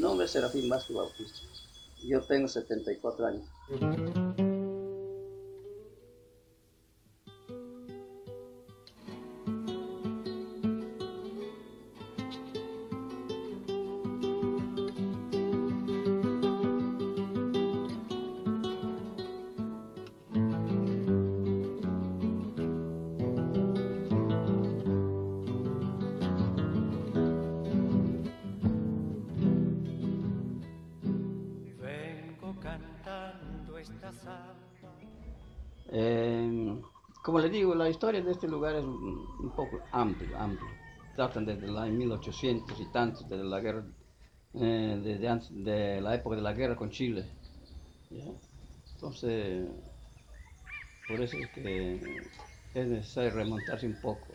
nombre es Serafín Vázquez Bautista. Yo tengo 74 años. Este lugar es un, poco amplio, amplio. Tratan desde el año 1800 y tantos, desde la guerra, eh, desde antes de la época de la guerra con Chile. Entonces, por eso es que es necesario remontarse un poco.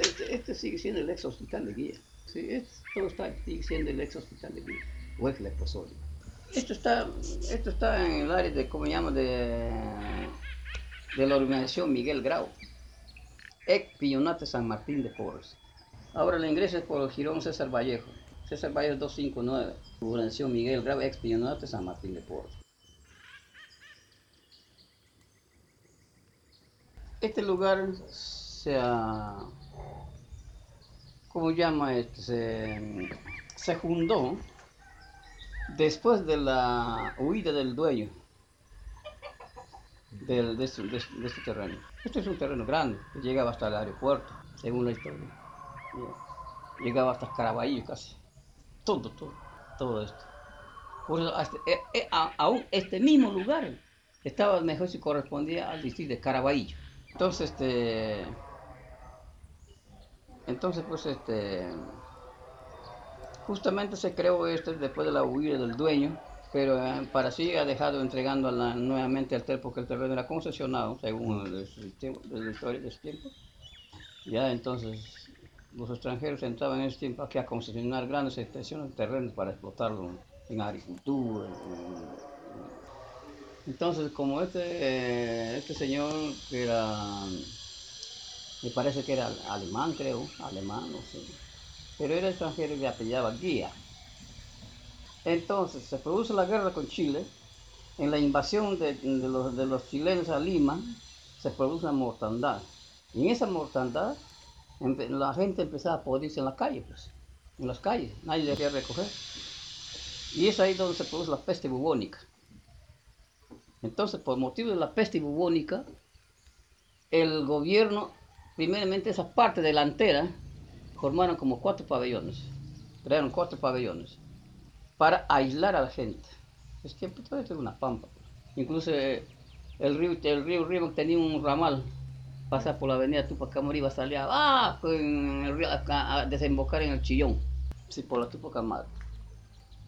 Este, este sigue siendo el ex hospital de guía. Sí, todo está, sigue siendo el ex hospital de guía o es leprosorio. Esto está, esto está en el área de, ¿cómo llama? De, de la organización Miguel Grau, ex Pillonate San Martín de Porres. Ahora la ingresa es por el Girón César Vallejo, César Vallejo 259, organización Miguel Grau, ex Pillonate San Martín de Porres. Este lugar se ha, ¿cómo llama? Este? Se, se fundó Después de la huida del dueño de, este, este terreno. Este es un terreno grande, llegaba hasta el aeropuerto, según la historia. Llegaba hasta Caraballo casi. Todo, todo, todo esto. Por eso, eh, eh, aún este mismo lugar estaba mejor si correspondía al distrito de Caraballo. Entonces, este. Entonces, pues, este Justamente se creó este después de la huida del dueño, pero eh, para sí ha dejado entregando nuevamente al terreno porque el terreno era concesionado, según la historia de ese tiempo. Ya entonces los extranjeros entraban en ese tiempo aquí a concesionar grandes extensiones de terreno para explotarlo en agricultura. entonces, como este, eh, este señor que era, me parece que era alemán, creo, alemán, no sé pero era extranjero y apellaba Guía. Entonces se produce la guerra con Chile, en la invasión de, los, chilenos a Lima se produce una mortandad. Y en esa mortandad la gente empezaba a podrirse en la calle, pues, en las calles, nadie le quería recoger. Y es ahí donde se produce la peste bubónica. Entonces, por motivo de la peste bubónica, el gobierno, primeramente esa parte delantera, formaron como cuatro pabellones, crearon cuatro pabellones para aislar a la gente. Es que todo esto es una pampa. Incluso eh, el río, el río Río tenía un ramal, pasaba por la avenida Tupac iba a salir a, desembocar en el Chillón, sí, por la Tupac Amaru.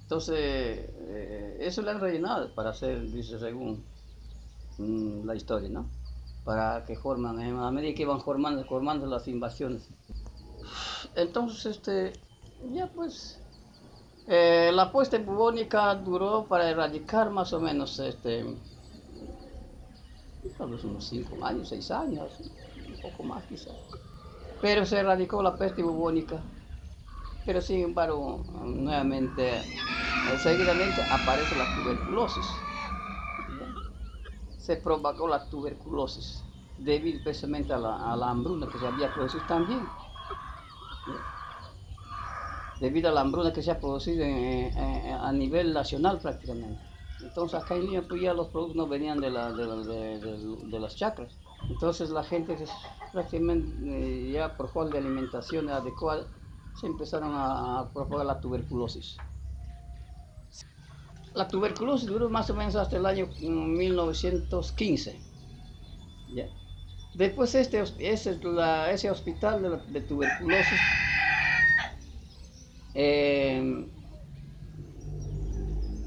Entonces, eh, eso le han rellenado para hacer, dice, según mm, la historia, ¿no? Para que forman, a medida que iban formando, formando las invasiones, entonces, este, ya pues, eh, la puesta bubónica duró para erradicar más o menos, este, unos 5 años, 6 años, un poco más quizás. Pero se erradicó la peste bubónica. Pero sin embargo, nuevamente, seguidamente aparece la tuberculosis. Se propagó la tuberculosis debido precisamente a la, a la hambruna que se había producido también debido a la hambruna que se ha producido a nivel nacional prácticamente. Entonces acá en Lima pues ya los productos no venían de, de, las chacras. Entonces la gente prácticamente eh, ya por falta de alimentación adecuada se empezaron a, propagar la tuberculosis. La tuberculosis duró más o menos hasta el año 1915. ¿ya? Después este, ese, hospital de, tuberculosis. Eh,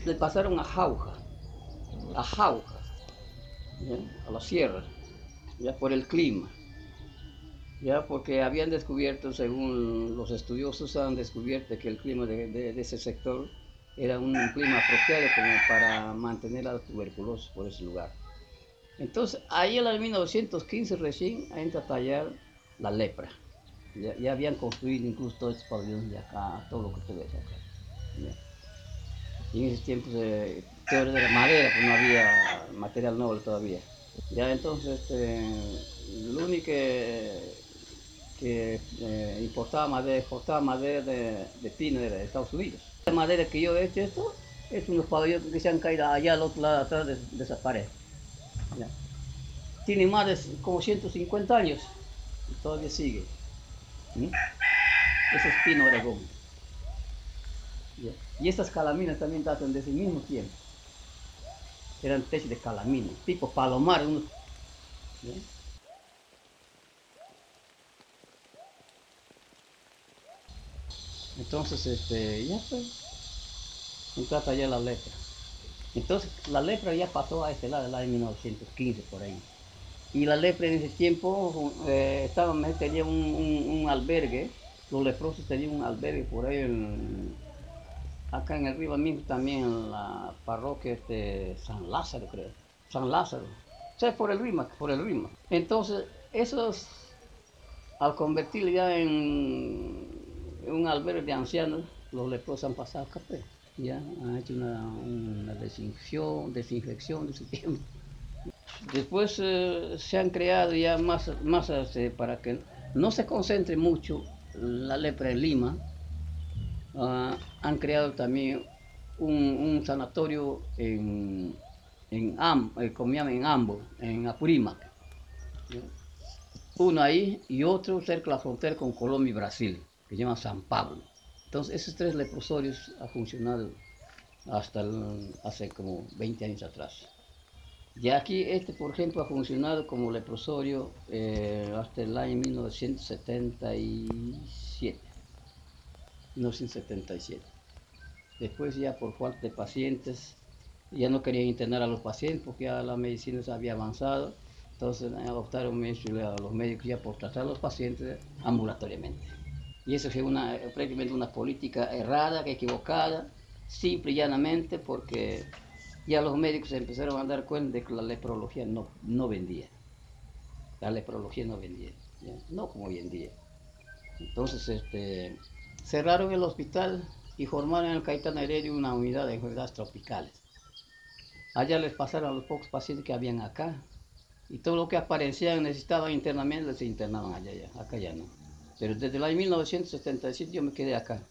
le pasaron a Jauja, a Jauja, a la sierra, ya por el clima, ya porque habían descubierto, según los estudiosos han descubierto que el clima de, ese sector era un clima apropiado para mantener la tuberculosis por ese lugar. Entonces, ahí en el 1915 recién entra a tallar la lepra. Ya, habían construido incluso todos estos pabellones de acá, todo lo que tú ves acá. en ese tiempo se, todo era madera, pues no había material noble todavía. Ya entonces, este, lo único que, eh, importaba madera, exportaba madera de, de pino de Estados Unidos. La madera que yo he hecho esto, es unos pabellones que se han caído allá al otro lado atrás de, de esa. Tiene más de como 150 años y todavía sigue. ¿Mm? Ese es pino oregón. Y estas calaminas también datan de ese mismo tiempo. Eran techos de calamina, tipo palomar. Entonces, este, ya pues, se trata ya la lepra. Entonces, la lepra ya pasó a este lado, el año 1915 por ahí. Y la lepra en ese tiempo eh, estaba, tenía un, un- un albergue, los leprosos tenían un albergue por ahí, acá en el río mismo también, en la parroquia de San Lázaro, creo. San Lázaro. O sea, por el Rímac, por el Rímac. Entonces, esos, al convertirlo ya en, en un albergue de ancianos, los leprosos han pasado acá, pues. Ya han hecho una, una desinfección, desinfección de ese tiempo. Después eh, se han creado ya más, más este, para que no se concentre mucho la lepra en Lima. ah, han creado también un, sanatorio en, en, Am, eh, en Ambo, en Apurímac. Uno ahí y otro cerca de la frontera con Colombia y Brasil, que se llama San Pablo. Entonces, esos tres leprosorios han funcionado hasta hace como 20 años atrás. Y aquí este, por ejemplo, ha funcionado como leprosorio eh, hasta el año 1977. 1977. Después ya por falta de pacientes, ya no querían internar a los pacientes porque ya la medicina se había avanzado. Entonces optaron mucho a los médicos ya por tratar a los pacientes ambulatoriamente. Y eso fue una, prácticamente una política errada, equivocada, simple y llanamente porque ya los médicos empezaron a dar cuenta de que la leprología no, no vendía. La leprología no vendía, no como hoy en día. Entonces este, cerraron el hospital y formaron en el Caetano Heredia una unidad de enfermedades tropicales. Allá les pasaron los pocos pacientes que habían acá. Y todo lo que aparecían necesitaban internamiento, se internaban allá, ya, acá ya no. Pero desde el año 1977 yo me quedé acá.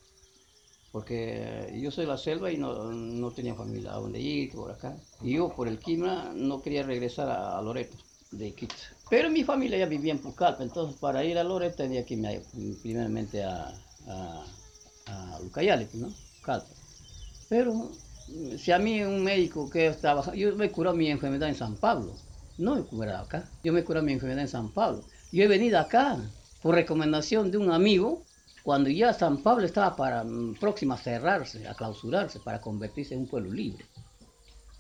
Porque yo soy de la selva y no, no tenía familia a donde ir, por acá. Y yo, por el clima, no quería regresar a, a Loreto, de Quito. Pero mi familia ya vivía en Pucallpa, entonces para ir a Loreto tenía que irme primeramente a, a, a ¿no? Pucallpa. Pero mm, si a mí un médico que estaba, yo me curó mi enfermedad en San Pablo, no me curado acá, yo me curé mi enfermedad en San Pablo. Yo he venido acá por recomendación de un amigo cuando ya San Pablo estaba para, mm, próximo a cerrarse, a clausurarse, para convertirse en un pueblo libre.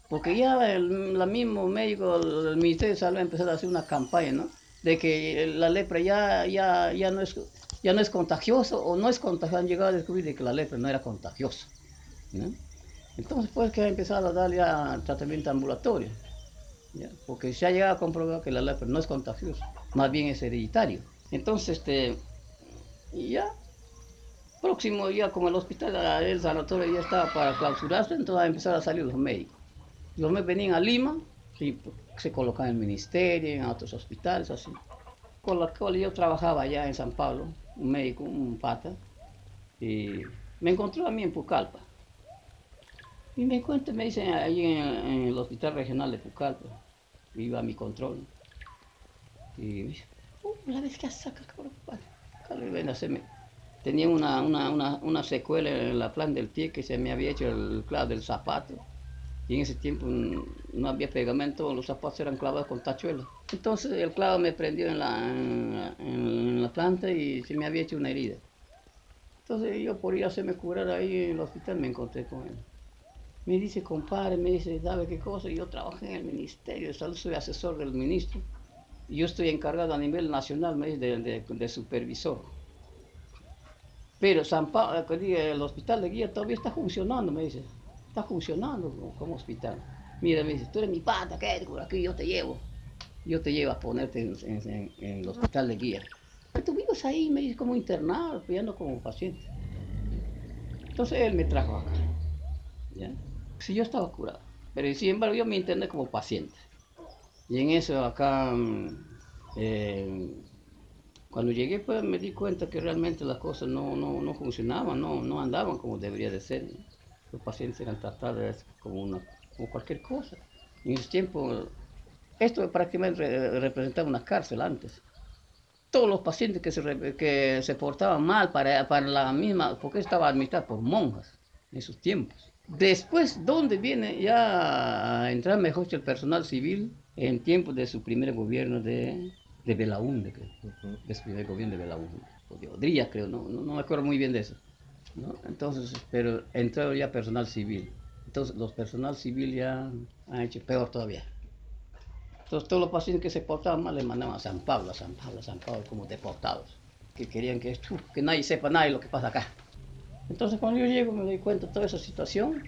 Porque ya el la mismo médico, el, Ministerio de Salud ha empezado a hacer una campaña, ¿no? De que la lepra ya, ya, ya, no, es, ya no es contagioso o no es contagioso. Han llegado a descubrir de que la lepra no era contagiosa. Entonces, pues que ha empezado a dar ya tratamiento ambulatorio. Porque se ha llegado a comprobar que la lepra no es contagiosa, más bien es hereditario. Entonces, este, ya, próximo ya como el hospital, el sanatorio ya estaba para clausurarse, entonces a empezar a salir los médicos. Los médicos venían a Lima, y se colocaban en el ministerio, en otros hospitales, así. Con la cual yo trabajaba allá en San Pablo, un médico, un pata, y me encontró a mí en Pucallpa. Y me encuentra, me dicen ahí en, el hospital regional de Pucallpa, iba a mi control. Y me "Uh, la vez que saca, cabrón, ven a hacerme. Tenía una, una, una, una secuela en la plan del pie que se me había hecho el clavo del zapato. Y en ese tiempo mm, no había pegamento, los zapatos eran clavados con tachuelas. Entonces el clavo me prendió en la, en, la- en la planta y se me había hecho una herida. Entonces yo por ir a hacerme curar ahí en el hospital me encontré con él. Me dice, compadre, me dice, ¿sabe qué cosa? Yo trabajé en el Ministerio de Salud, soy asesor del ministro. Yo estoy encargado a nivel nacional, me de, de- supervisor. Pero San Pablo, el hospital de guía todavía está funcionando, me dice. Está funcionando como, hospital. Mira, me dice, tú eres mi pata, quédate por aquí, yo te llevo. Yo te llevo a ponerte en, el hospital de guía. Estuvimos ahí, me dice, como internado, pidiendo como paciente. Entonces él me trajo acá. ¿ya? Si yo estaba curado, pero sin embargo yo me interné como paciente. Y en eso acá, mm, eh, cuando llegué pues me di cuenta que realmente las cosas no, no, no funcionaban, no, no andaban como debería de ser. Los pacientes eran tratados como, una, como cualquier cosa. En ese tiempo, esto prácticamente representaba una cárcel antes todos los pacientes que se, que se portaban mal para, para la misma, porque estaba administrado por monjas en esos tiempos. Después, ¿dónde viene ya a entrar mejor el personal civil? En tiempos de su primer gobierno de, de Belaúnde, creo. De su primer gobierno de Belaúnde. O de Odría, creo, no, no, me acuerdo muy bien de eso. ¿no? Entonces, pero entró ya personal civil. Entonces, los personal civil ya han hecho peor todavía. Entonces todos los pacientes que se portaban mal les mandaban a San Pablo, a San Pablo, a San Pablo como deportados, que querían que, esto, que nadie sepa nada de lo que pasa acá. Entonces cuando yo llego me doy cuenta de toda esa situación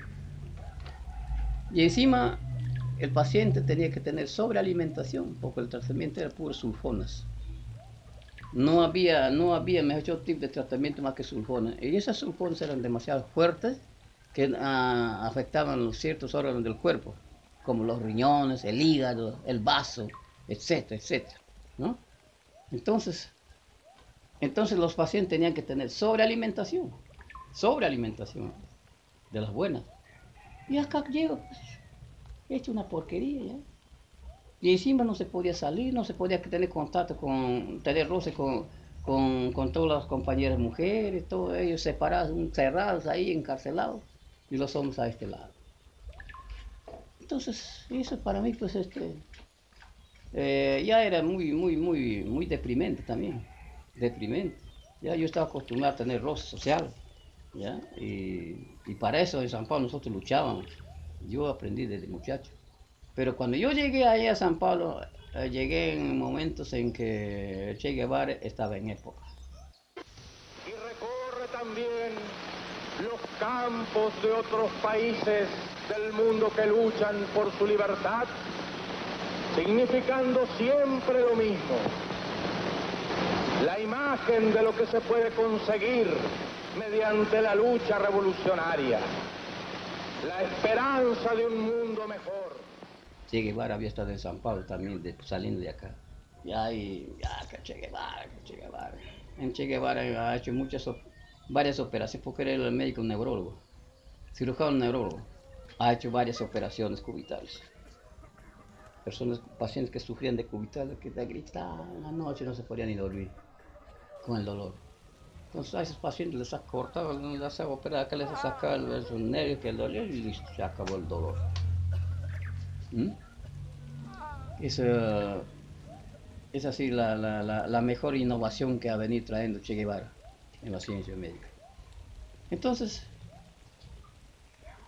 y encima el paciente tenía que tener sobrealimentación porque el tratamiento era puro sulfonas. No había, no había mejor tipo de tratamiento más que sulfonas. Y esas sulfonas eran demasiado fuertes que ah, afectaban ciertos órganos del cuerpo como los riñones, el hígado, el vaso, etcétera, etcétera, ¿no? Entonces, entonces los pacientes tenían que tener sobrealimentación, sobrealimentación de las buenas. Y acá he hecho una porquería. Y encima no se podía salir, no se podía tener contacto con, tener roce con, con, con todas las compañeras mujeres, todos ellos separados, cerrados ahí, encarcelados, y los hombres a este lado. Entonces, eso para mí, pues, este, eh, ya era muy, muy, muy, muy deprimente también, deprimente. Ya yo estaba acostumbrado a tener roce social, ¿ya? Y, para eso en San Pablo nosotros luchábamos. Yo aprendí desde muchacho. Pero cuando yo llegué ahí a San Pablo, eh, llegué en momentos en que Che Guevara estaba en época. Y recorre también los campos de otros países del mundo que luchan por su libertad, significando siempre lo mismo. La imagen de lo que se puede conseguir mediante la lucha revolucionaria, la esperanza de un mundo mejor. Che Guevara había estado en San Pablo también, de, saliendo de acá. Ya, y ya, que Che Guevara, que Che Guevara. En Che Guevara ha hecho muchas, varias operaciones porque era el médico neurólogo, cirujano neurólogo ha hecho varias operaciones cubitales. Personas, pacientes que sufrían de cubitales, que te gritaban la noche, no se podían ni dormir con el dolor. Entonces a esos pacientes les les ha operado, acá les ha sacado esos nervios que el dolor y listo, se acabó el dolor. ¿Mm? Es, así la, la, la, mejor innovación que ha venido trayendo Che Guevara en la ciencia médica. Entonces,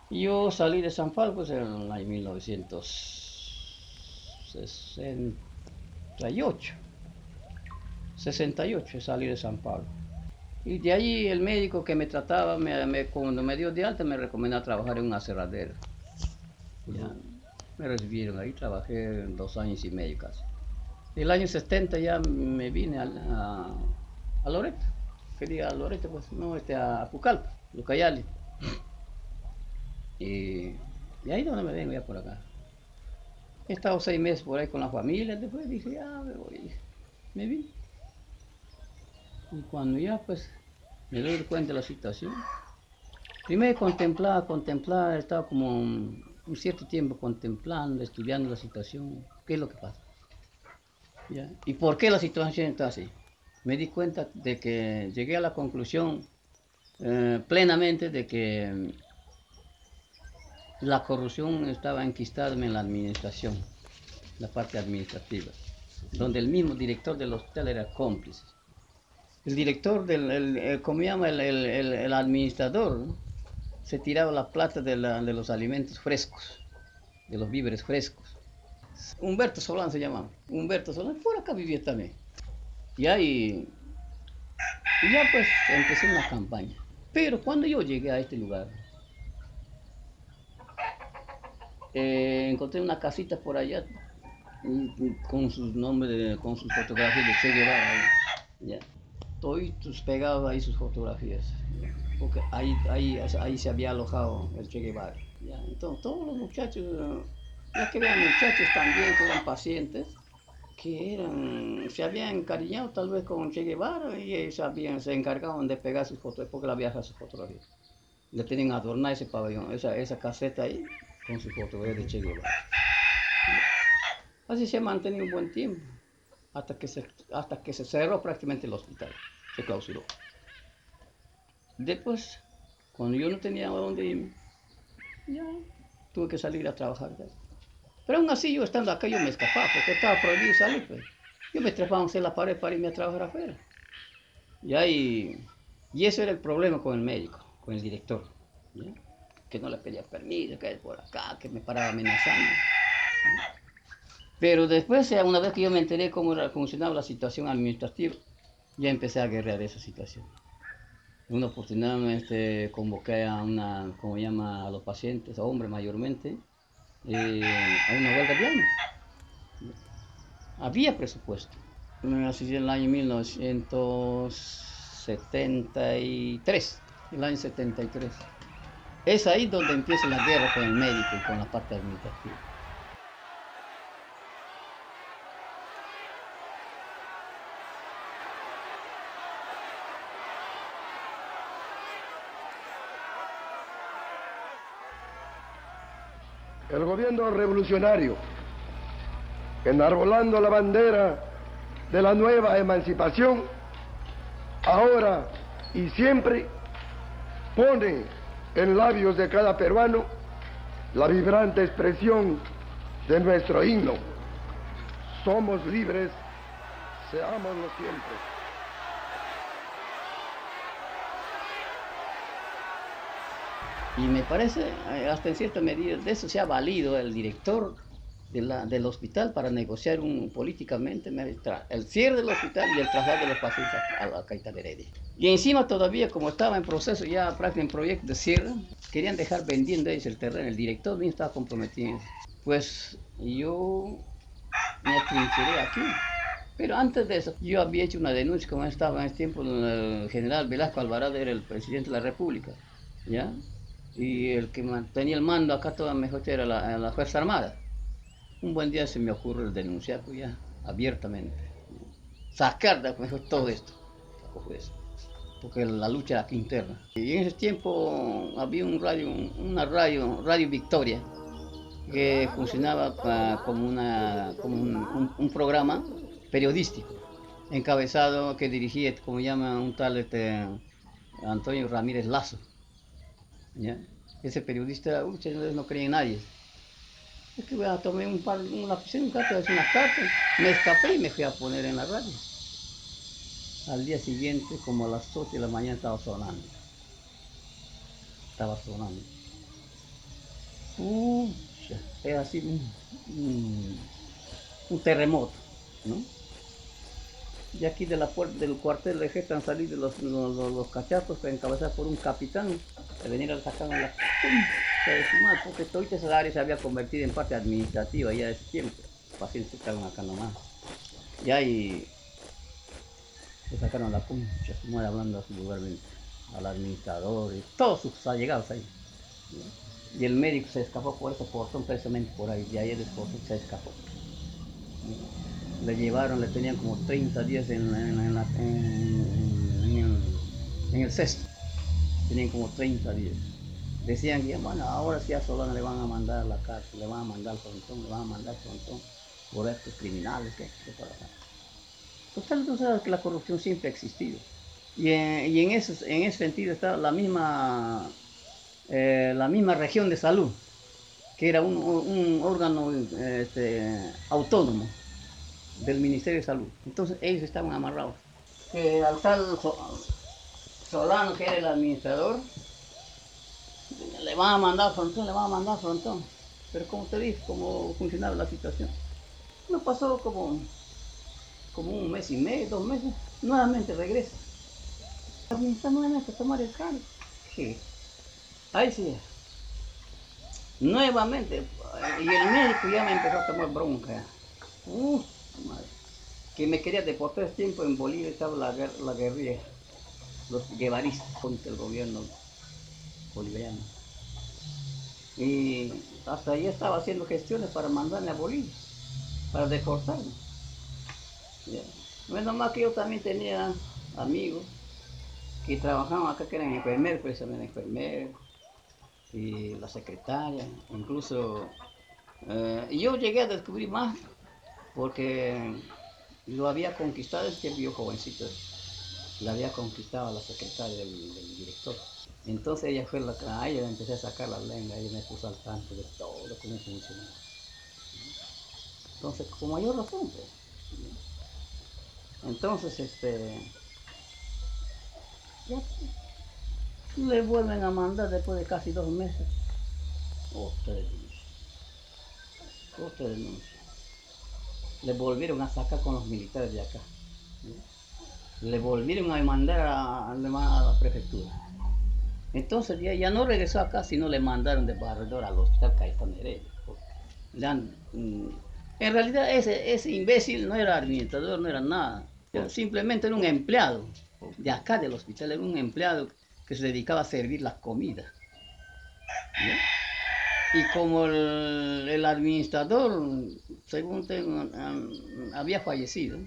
yo salí de San Pablo pues, en el año 1968. 68 salí de San Pablo. Y de allí el médico que me trataba, me, cuando me dio de alta, me recomendó trabajar en una cerradera. me recibieron ahí, trabajé dos años y medio casi. El año 70 ya me vine a, a, a Loreto. Quería a Loreto, pues no, este, a Pucallpa, Lucayali. Y, y ahí donde me vengo ya por acá. He estado seis meses por ahí con la familia, después dije, ya me voy. Me vi. Y cuando ya pues me doy cuenta de la situación, primero contemplaba, contemplaba, estaba como un, cierto tiempo contemplando, estudiando la situación, qué es lo que pasa. ¿Y por qué la situación está así? Me di cuenta de que llegué a la conclusión eh, plenamente de que la corrupción estaba enquistada en la administración, la parte administrativa, donde el mismo director del hospital era cómplice. El director del, el, ¿cómo llama? El, el, administrador, se tiraba la plata de, de, los alimentos frescos, de los víveres frescos. Humberto Solán se llamaba, Humberto Solán, por acá vivía también. Y ahí, y ya pues empecé una campaña. Pero cuando yo llegué a este lugar, Eh, encontré una casita por allá con sus nombres, con sus fotografías de Che Guevara. Ya. Todos pegados ahí sus fotografías. Porque ahí, ahí, ahí se había alojado el Che Guevara. Entonces, todos los muchachos, ya que eran muchachos también, que eran pacientes, que eran, se habían encariñado tal vez con Che Guevara y ellos se encargaban de pegar sus fotos, porque la viaja sus fotografías. Le tenían adornar ese pabellón, esa, esa caseta ahí, con sus fotografías de Che Guevara. Así se ha mantenido un buen tiempo, hasta que se, hasta que se cerró prácticamente el hospital, se clausuró. Después, cuando yo no tenía a dónde irme, ya tuve que salir a trabajar. Pero aún así, yo estando acá, yo me escapaba, porque estaba prohibido salir. Pues. Yo me trepaba en la pared para irme a trabajar afuera. Y, ahí, y eso era el problema con el médico, con el director. Que no le pedía permiso, que por acá, que me paraba amenazando. Pero después, una vez que yo me enteré cómo funcionaba la situación administrativa, ya empecé a guerrear esa situación. Una oportunidad este, convoqué a una, como llama a los pacientes, a hombres mayormente, eh, a una huelga de hambre. Había presupuesto. Así en el año 1973, el año 73. Es ahí donde empieza la guerra con el médico y con la parte administrativa. El gobierno revolucionario, enarbolando la bandera de la nueva emancipación, ahora y siempre pone en labios de cada peruano la vibrante expresión de nuestro himno. Somos libres, seámoslo siempre. Y me parece, eh, hasta en cierta medida, de eso se ha valido el director de del hospital para negociar un, políticamente el cierre del hospital y el traslado de los pacientes a la Caita de Heredia. Y encima todavía, como estaba en proceso ya prácticamente en proyecto de cierre, querían dejar vendiendo ellos el terreno. El director bien estaba comprometido. Pues yo me atrincheré aquí. Pero antes de eso, yo había hecho una denuncia, como estaba en ese tiempo, el general Velasco Alvarado era el presidente de la República. ¿ya? Y el que tenía el mando acá toda mejor era la, la Fuerza Armada. Un buen día se me ocurre denunciar pues abiertamente, sacar de mejor todo esto, porque la lucha era interna. Y en ese tiempo había un radio, una radio, Radio Victoria, que funcionaba como, una, como un, programa periodístico, encabezado que dirigía, como llama un tal este, Antonio Ramírez Lazo. ¿Ya? Ese periodista, ustedes no creía en nadie. Es que a tomé un par, un lapicero, un carta, una carta, me escapé y me fui a poner en la radio. Al día siguiente, como a las 8 de la mañana, estaba sonando. Estaba sonando. Pucha, era así un, un terremoto, ¿no? Y aquí de la puerta del cuartel de Gesta han salido los, los, los, cachapos encabezados por un capitán de venir a sacar la se mal, porque toda esa área se había convertido en parte administrativa ya de tiempo. Pacientes estaban acá nomás. Y ahí se sacaron la puncha, se muere hablando así vulgarmente, al administrador y todos sus allegados ahí. Y el médico se escapó por ese portón precisamente por ahí, y ahí el esposo se escapó le llevaron, le tenían como 30 días en, en, el, cesto. Tenían como 30 días. Decían que, bueno, ahora sí a Solana le van a mandar la cárcel, le van a mandar frontón, le van a mandar frontón por estos criminales, ¿qué? ¿Qué para acá? Total, tú sabes que la corrupción siempre ha existido. Y en, y en, ese, en ese sentido está la misma, eh, la misma región de salud, que era un, un órgano este, autónomo del Ministerio de Salud. Entonces ellos estaban amarrados. Que al tal Solano, que era el administrador, le van a mandar frontón, le van a mandar frontón. Pero como te dije, cómo funcionaba la situación. No pasó como, como un mes y medio, dos meses, nuevamente regresa. Está nuevamente tomar el cargo. Sí. Ahí sí. Nuevamente. Y el médico ya me empezó a tomar bronca. que me quería deportar ese tiempo en Bolivia estaba la, la guerrilla, los guevaristas contra el gobierno boliviano. Y hasta ahí estaba haciendo gestiones para mandarme a Bolivia, para deportarme. Menos más que yo también tenía amigos que trabajaban acá, que eran enfermeros, precisamente enfermeros, y la secretaria, incluso eh, yo llegué a descubrir más porque lo había conquistado, es que vio jovencito, la había conquistado la secretaria del, director. Entonces ella fue la que a ella le empecé a sacar la lengua, ella me puso al tanto de todo cómo funcionaba. Entonces, con mayor razón, pues. Entonces, este. Ya, le vuelven a mandar después de casi dos meses. Otra denuncia. Otra denuncia. Le volvieron a sacar con los militares de acá. Le volvieron a mandar a, a la prefectura. Entonces ya, ya no regresó acá, sino le mandaron de barredor al hospital Caetano Heredia. Mm, en realidad ese, ese imbécil no era administrador, no era nada. Era simplemente era un empleado de acá del hospital, era un empleado que se dedicaba a servir las comidas. ¿ya? Y como el, el administrador, según tengo, um, había fallecido,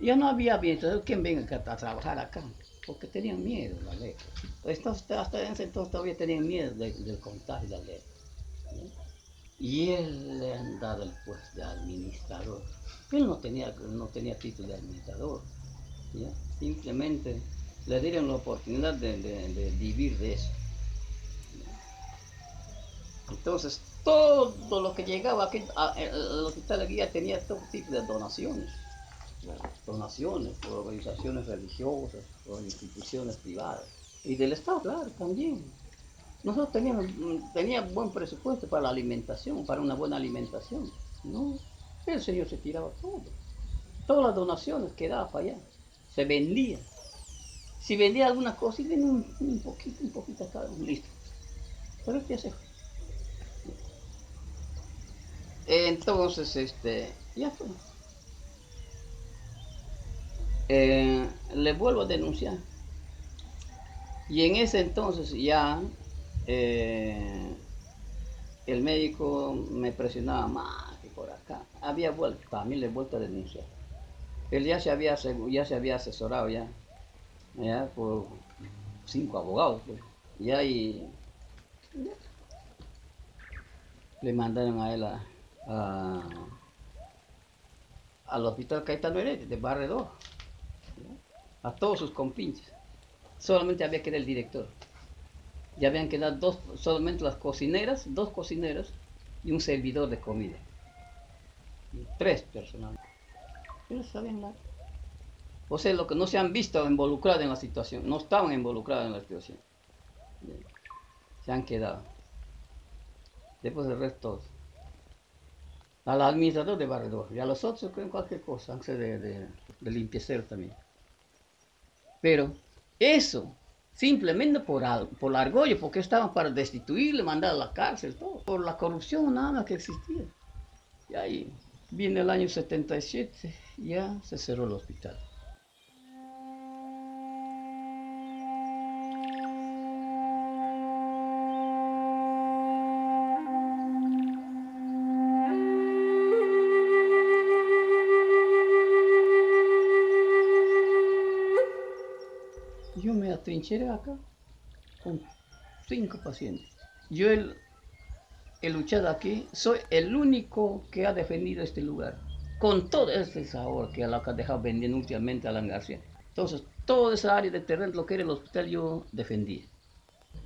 ya no había administrador quien venga a trabajar acá, porque tenían miedo la lepra. Entonces, hasta ese entonces todavía tenían miedo de- del contagio de la. ¿ya? Y él le han dado el puesto de administrador. Él no tenía, no tenía título de administrador. Simplemente le dieron la oportunidad de, de- de vivir de eso. Entonces, todo lo que llegaba aquí, a- al hospital aquí ya tenía todo tipo de donaciones. Donaciones por organizaciones religiosas, instituciones privadas. Y del Estado, claro, también. Nosotros teníamos, mm, teníamos buen presupuesto para la alimentación, para una buena alimentación. No, el Señor se tiraba todo. Todas las donaciones que daba para allá. Se vendía. Si vendía alguna cosa, y vendía un, un poquito, un poquito a cada uno, listo. Pero ya se fue. Entonces, este, ya fue. Eh, le vuelvo a denunciar. Y en ese entonces ya eh, el médico me presionaba más que por acá. Había vuelto, también le he vuelto a denunciar. Él ya se había, ya se había asesorado ya, por cinco abogados. pues. Ya y ya. le mandaron a él a, al hospital Caetano Heredia de Barrio 2, ¿ya? A todos sus compinches. Solamente había que ir el director. Ya habían quedado dos, solamente las cocineras, dos cocineras y un servidor de comida. Tres personas. Ellos sabían nada. O sea, lo que no se han visto involucrados en la situación, no estaban involucrados en la situación. Se han quedado. Después el resto. Al administrador de barredor y a los otros creen cualquier cosa, sea de, de, de también. Pero eso, simplemente por, al- por la argolla, porque estaban para destituirle, mandar a la cárcel, todo. Por la corrupción nada más que existía. Y ahí viene el año 77, ya se cerró el hospital. Atrincheré acá con cinco pacientes. Yo he, luchado aquí, soy el único que ha defendido este lugar. Con todo este sabor que la ha dejado vendiendo últimamente Alan García. Entonces, toda esa área de terreno, lo que era el hospital, yo defendía.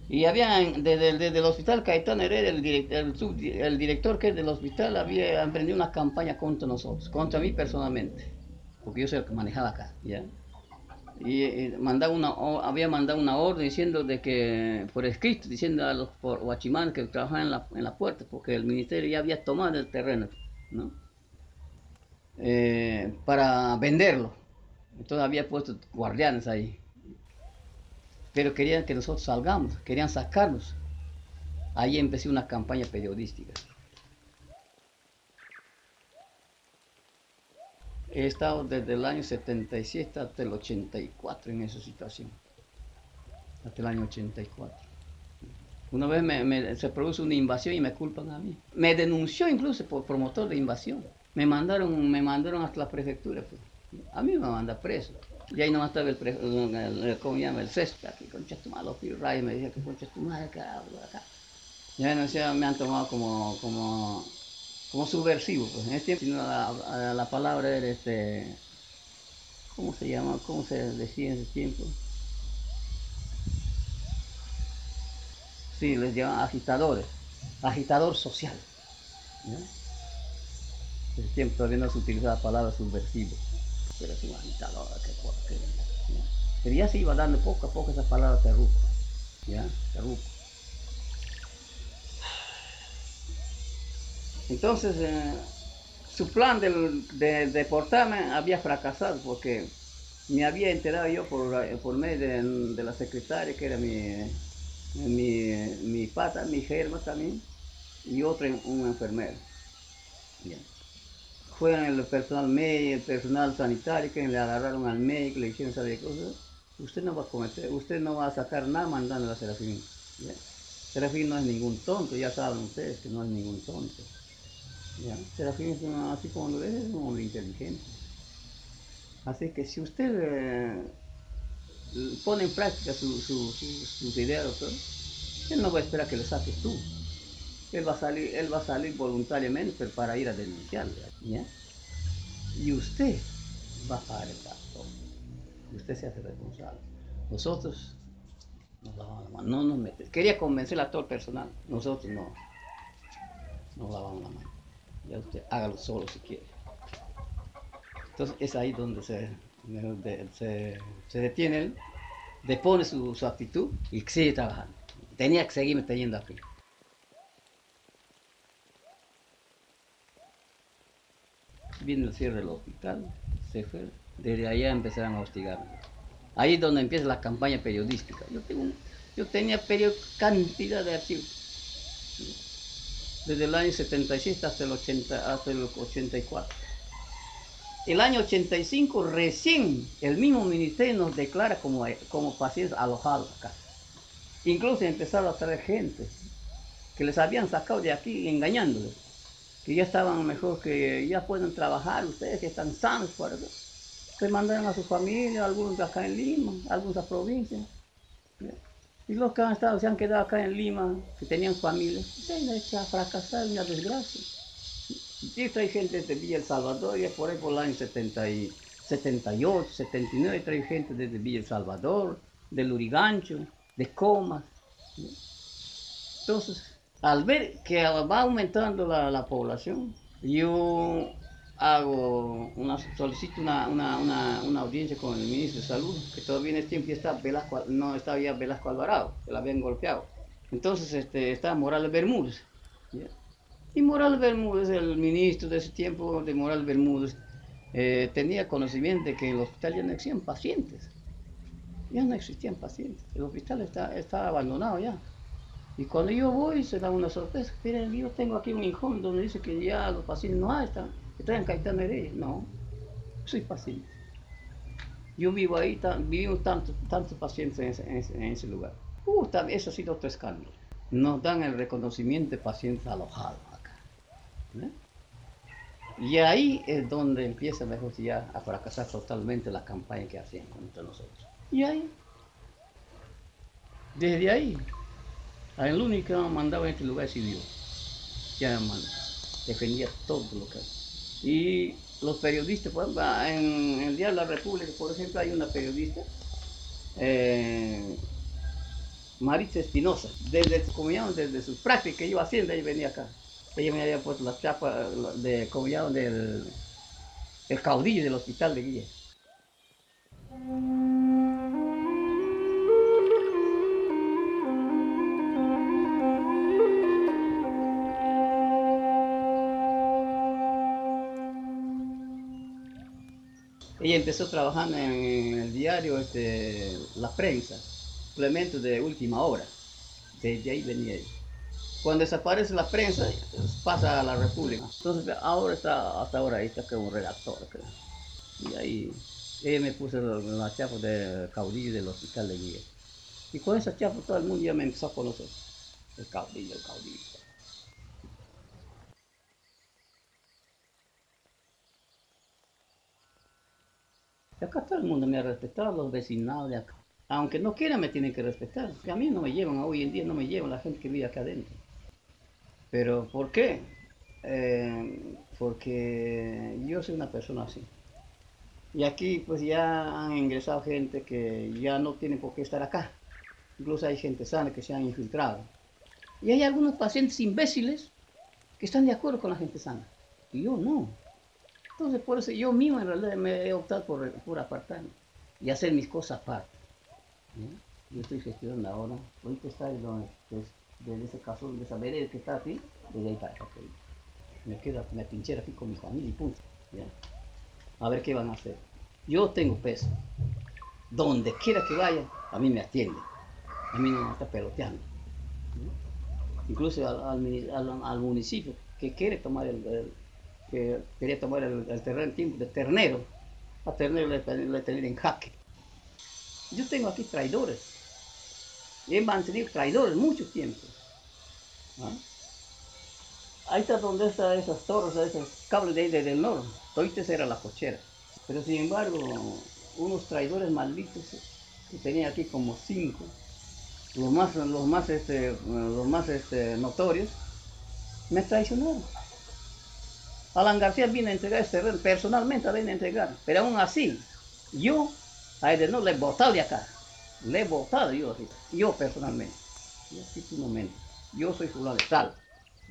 Y había, desde, desde el hospital Caetano Heredia, el, el el director que es del hospital, había emprendido una campaña contra nosotros, contra mí personalmente, porque yo soy el que manejaba acá, ¿ya? Y, eh, mandaba una, había mandado una orden diciendo de que, por escrito, diciendo a los guachimanes que trabajaban en la, en la puerta, porque el ministerio ya había tomado el terreno, ¿no? Eh, para venderlo. Entonces había puesto guardianes ahí. Pero querían que nosotros salgamos, querían sacarnos. Ahí empecé una campaña periodística. He estado desde el año 77 hasta el 84 en esa situación. Hasta el año 84. Una vez me, se produce una invasión y me culpan a mí. Me denunció incluso por promotor de invasión. Me mandaron, me mandaron hasta la prefectura. Pues. A mí me manda preso. Y ahí nomás estaba el, el, ¿cómo llama? El aquí, concha tu me decía que concha tu madre, hablo acá. Ya no me han tomado como, como, como subversivo, pues en este tiempo la, la, palabra era este, ¿cómo se llama? ¿Cómo se decía en ese tiempo? Sí, les llaman agitadores, agitador social. En ese tiempo todavía no se utilizaba la palabra subversivo pero es un agitador, que, que, pero ya se iba dando poco a poco esa palabra terruco, ¿ya? Terruco. Entonces, eh, su plan de, deportarme había fracasado porque me había enterado yo por, por medio de, la secretaria, que era mi, mi, mi pata, mi germa también, y otro, un enfermero. Fueron el personal médico, el personal sanitario, que le agarraron al médico, le hicieron saber cosas. Usted no va a cometer, usted no va a sacar nada mandando a Serafín. Serafín no es ningún tonto, ya saben ustedes que no es ningún tonto. ¿Ya? Serafín es así como lo ves, es un hombre inteligente. Así que si usted eh, pone en práctica sus ideas, él no va a esperar que le saques tú. Él va a salir, él va a salir voluntariamente para ir a denunciarle. Y usted va a pagar el gasto. Usted se hace responsable. Nosotros nos lavamos la mano, no nos metemos. Quería convencer a todo el personal. Nosotros no. Nos lavamos la mano. Ya usted hágalo solo si quiere. Entonces es ahí donde se, se, detiene él, depone su, su, actitud y sigue trabajando. Tenía que seguirme teniendo aquí. Viene el cierre del hospital, se fue. Desde allá empezaron a hostigarme. Ahí es donde empieza la campaña periodística. Yo, tengo, yo tenía cantidad de archivos desde el año 76 hasta el, 80, hasta el 84. El año 85 recién el mismo ministerio nos declara como, como pacientes alojados acá. Incluso empezaron a traer gente que les habían sacado de aquí engañándoles, que ya estaban mejor, que ya pueden trabajar ustedes, que están sanos por eso. Se mandaron a su familia, algunos acá en Lima, algunos a provincia. Y los que han estado, se han quedado acá en Lima, que tenían familia, se han hecho a fracasar, una desgracia. Y trae gente de Villa El Salvador, y por ahí por el año 78, 79, trae gente desde Villa El Salvador, del Lurigancho, de Comas. Entonces, al ver que va aumentando la población, yo hago una, solicito una, una, una, audiencia con el ministro de Salud, que todavía en este tiempo está Velasco, no estaba ya Velasco Alvarado, que la habían golpeado. Entonces este, está Morales Bermúdez. Y Morales Bermúdez, el ministro de ese tiempo de Morales Bermúdez, eh, tenía conocimiento de que en el hospital ya no existían pacientes. Ya no existían pacientes. El hospital está, está abandonado ya. Y cuando yo voy se da una sorpresa. Miren, yo tengo aquí un hijo donde dice que ya los pacientes no están Estoy en Caetano. No, soy paciente. Yo vivo ahí, vivimos tantos tanto pacientes en ese, lugar. Eso ha sido otro escándalo. Nos dan el reconocimiento de pacientes alojados acá. Y ahí es donde empieza mejor ya a fracasar totalmente la campaña que hacían contra nosotros. Y ahí, desde ahí, el único que nos mandaba en este lugar es Dios. Ya defendía todo lo que y los periodistas, pues, en el Día de la República, por ejemplo, hay una periodista, eh, Maritza Espinosa, desde, como desde su práctica que iba haciendo, ella venía acá. Ella me había puesto la chapa de, como del el caudillo del hospital de Guille. Ella empezó trabajando en el diario este, La Prensa, suplemento de última hora. Desde ahí venía ella. Cuando desaparece la prensa, pasa a la República. Entonces ahora está, hasta ahora ahí está como redactor. Y ahí me puso la chapa de caudillo del hospital de guía. Y con esa chapa todo el mundo ya me empezó a conocer. El caudillo, el caudillo. Acá todo el mundo me ha respetado, los vecinados de acá. Aunque no quieran me tienen que respetar. Que a mí no me llevan, hoy en día no me llevan la gente que vive acá adentro. Pero ¿por qué? Eh, porque yo soy una persona así. Y aquí pues ya han ingresado gente que ya no tiene por qué estar acá. Incluso hay gente sana que se han infiltrado. Y hay algunos pacientes imbéciles que están de acuerdo con la gente sana. Y yo no. Entonces por eso yo mismo en realidad me he optado por, apartarme y hacer mis cosas aparte. Yo estoy gestionando ahora. Ahorita está donde, pues, desde ese caso, de esa vereda que está aquí, desde ahí para acá. pues. Me quedo, me pinchera aquí con mi familia y punto. A ver qué van a hacer. Yo tengo peso. Donde quiera que vaya, a mí me atiende. A mí no me está peloteando. Incluso al, municipio que quiere tomar el- que quería tomar el, el terreno de ternero, a ternero le, le tener en jaque. Yo tengo aquí traidores. He mantenido traidores mucho tiempo. ¿ah? Ahí está donde están esas torres, esos cables de ahí desde el norte. Todita esa era la cochera. Pero sin embargo, unos traidores malditos que tenía aquí como cinco, los más, los más, este, los más este, notorios, me traicionaron. Alan García vino a entregar este terreno, personalmente vino a entregar, pero aún así, yo a él no le he votado de acá, le he votado yo, yo personalmente. Y así un momento, yo soy fulano de tal.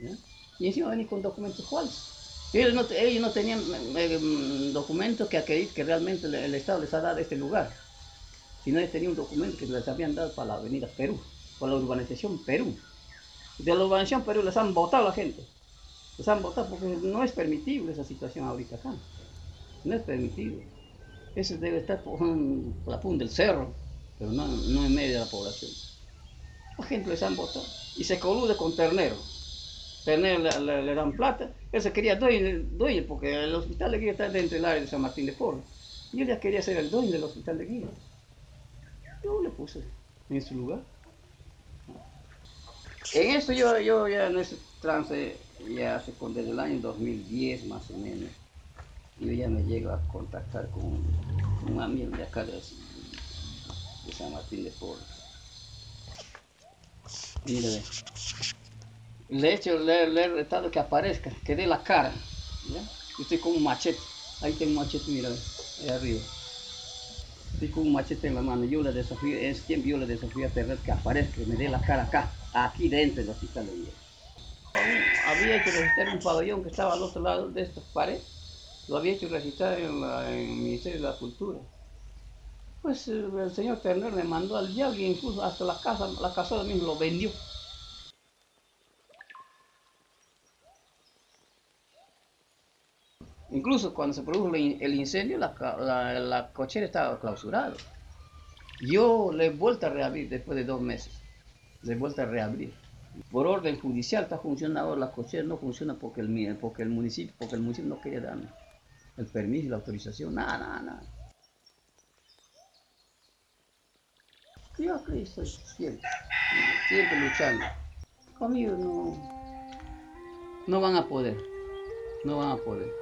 ¿ya? Y encima venir con documentos falsos. Ellos no, tenían eh, mm, documentos que acreditan que realmente el, Estado les ha dado este lugar, sino ellos tenían un documento que les habían dado para la avenida Perú, para la urbanización Perú. De la urbanización Perú les han votado la gente. Les han votado porque no es permitible esa situación ahorita acá. No es permitido. Eso debe estar por, la punta del cerro, pero no, no en medio de la población. La gente les han y se colude con Ternero. Ternero le dan plata. Él se quería dueño, dueño porque el hospital de Guía está dentro del área de San Martín de Porres. Y él ya quería ser el dueño del hospital de Guía. Yo le puse en su lugar. En eso yo, yo ya en ese trance, ya hace con desde el año 2010 más o menos, yo ya me llego a contactar con un amigo de acá de, San Martín de Porres. Mire, le he hecho, le, le he retado que aparezca, que dé la cara. ¿ya? Estoy con un machete, ahí tengo un machete, mira, ahí arriba. Estoy con un machete en la mano, yo le desafío, en ese tiempo yo le desafío a Terrer que aparezca, que me dé la cara acá, aquí dentro del hospital de. Había que registrar un pabellón que estaba al otro lado de estas paredes, lo había hecho registrar en, el Ministerio de la Cultura. Pues eh, el señor Terner me mandó al diablo y incluso hasta la casa, la casona mismo lo vendió. Incluso cuando se produjo el in- el incendio, la, la cochera estaba clausurada. Yo le he vuelto a reabrir después de dos meses. Le he vuelto a reabrir. Por orden judicial está funcionando la cochera, no funciona porque el, porque el municipio, porque el municipio no quería darme el permiso la autorización, nada, nada, nada. Yo aquí estoy siempre, siempre luchando. Conmigo no, no van a poder, no van a poder.